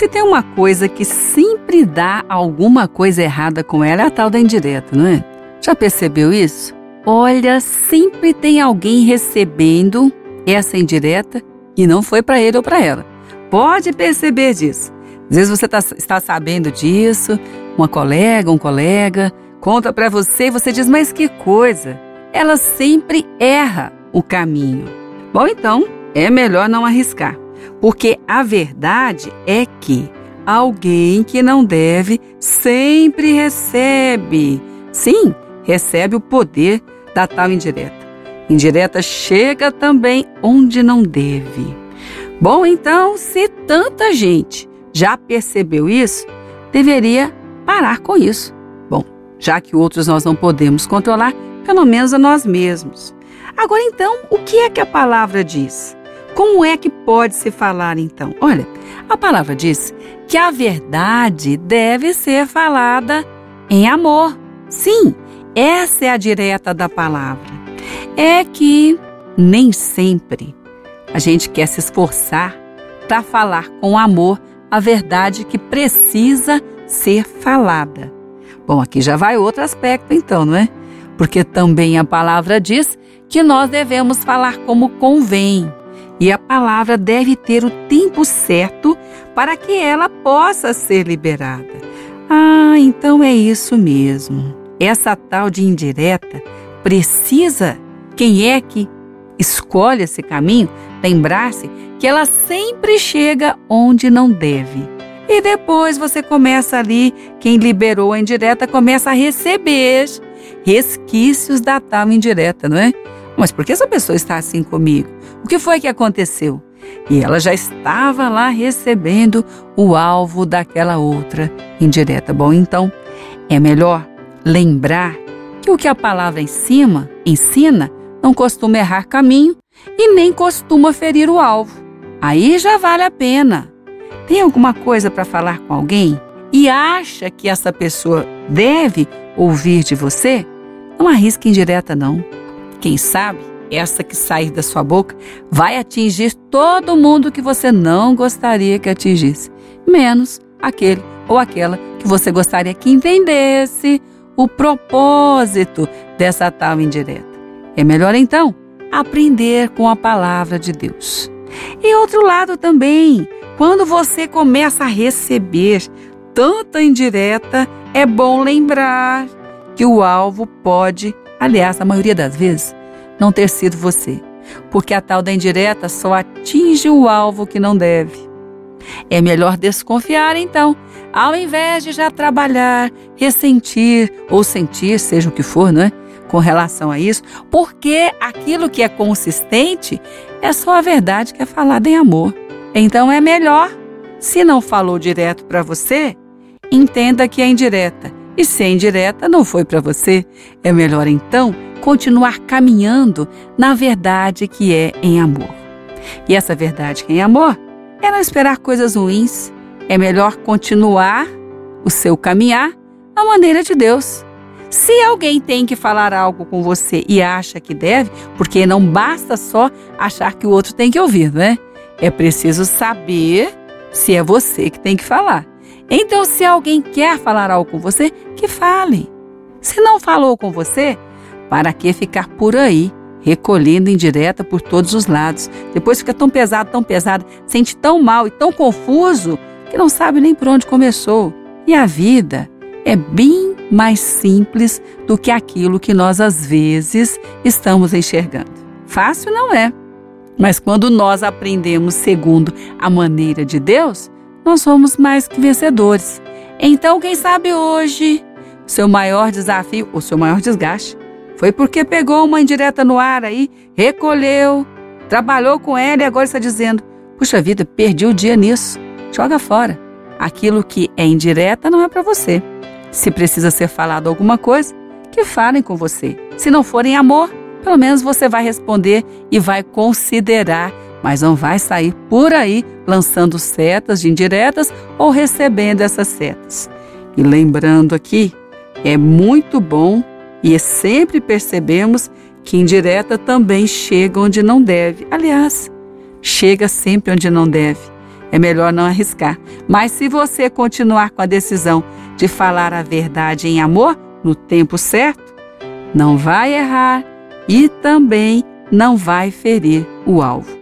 Se tem uma coisa que sempre dá alguma coisa errada com ela, é a tal da indireta, não é? Já percebeu isso? Olha, sempre tem alguém recebendo essa indireta e não foi para ele ou para ela. Pode perceber disso. Às vezes você tá, está sabendo disso, uma colega, um colega, conta para você e você diz, mas que coisa, ela sempre erra o caminho. Bom, então, é melhor não arriscar, porque a verdade é que alguém que não deve sempre recebe. Sim, recebe o poder da tal indireta. Indireta chega também onde não deve. Bom, então, se tanta gente já percebeu isso, deveria parar com isso. Bom, já que outros nós não podemos controlar, pelo menos a nós mesmos. Agora, então, o que é que a palavra diz? Como é que pode se falar então? Olha, a palavra diz que a verdade deve ser falada em amor. Sim, essa é a direta da palavra. É que nem sempre a gente quer se esforçar para falar com amor a verdade que precisa ser falada. Bom, aqui já vai outro aspecto então, não é? Porque também a palavra diz que nós devemos falar como convém. E a palavra deve ter o tempo certo para que ela possa ser liberada. Ah, então é isso mesmo. Essa tal de indireta precisa, quem é que escolhe esse caminho, lembrar-se que ela sempre chega onde não deve. E depois você começa ali, quem liberou a indireta começa a receber resquícios da tal indireta, não é? Mas por que essa pessoa está assim comigo? O que foi que aconteceu? E ela já estava lá recebendo o alvo daquela outra indireta. Bom, então é melhor lembrar que o que a palavra ensina, ensina não costuma errar caminho e nem costuma ferir o alvo. Aí já vale a pena. Tem alguma coisa para falar com alguém e acha que essa pessoa deve ouvir de você? Não arrisque indireta, não. Quem sabe essa que sair da sua boca vai atingir todo mundo que você não gostaria que atingisse, menos aquele ou aquela que você gostaria que entendesse o propósito dessa tal indireta. É melhor então aprender com a palavra de Deus. E outro lado também, quando você começa a receber tanta indireta, é bom lembrar que o alvo pode, aliás, a maioria das vezes, não ter sido você, porque a tal da indireta só atinge o alvo que não deve. É melhor desconfiar então, ao invés de já trabalhar, ressentir ou sentir, seja o que for, não é? Com relação a isso, porque aquilo que é consistente é só a verdade que é falada em amor. Então é melhor, se não falou direto para você, entenda que é indireta. E se é indireta, não foi para você. É melhor então continuar caminhando na verdade que é em amor. E essa verdade que é em amor é não esperar coisas ruins. É melhor continuar o seu caminhar na maneira de Deus. Se alguém tem que falar algo com você e acha que deve, porque não basta só achar que o outro tem que ouvir, né? É preciso saber se é você que tem que falar. Então, se alguém quer falar algo com você, que fale. Se não falou com você, para que ficar por aí, recolhendo indireta por todos os lados? Depois fica tão pesado, tão pesado, sente tão mal e tão confuso que não sabe nem por onde começou. E a vida é bem mais simples do que aquilo que nós às vezes estamos enxergando. Fácil não é, mas quando nós aprendemos segundo a maneira de Deus, nós somos mais que vencedores. Então, quem sabe hoje, seu maior desafio, ou seu maior desgaste, foi porque pegou uma indireta no ar aí, recolheu, trabalhou com ela e agora está dizendo: puxa vida, perdi o dia nisso. Joga fora. Aquilo que é indireta não é para você. Se precisa ser falado alguma coisa, que falem com você. Se não forem amor, pelo menos você vai responder e vai considerar, mas não vai sair por aí lançando setas de indiretas ou recebendo essas setas. E lembrando aqui, é muito bom e sempre percebemos que indireta também chega onde não deve. Aliás, chega sempre onde não deve. é melhor não arriscar. Mas se você continuar com a decisão de falar a verdade em amor, no tempo certo, não vai errar e também não vai ferir o alvo.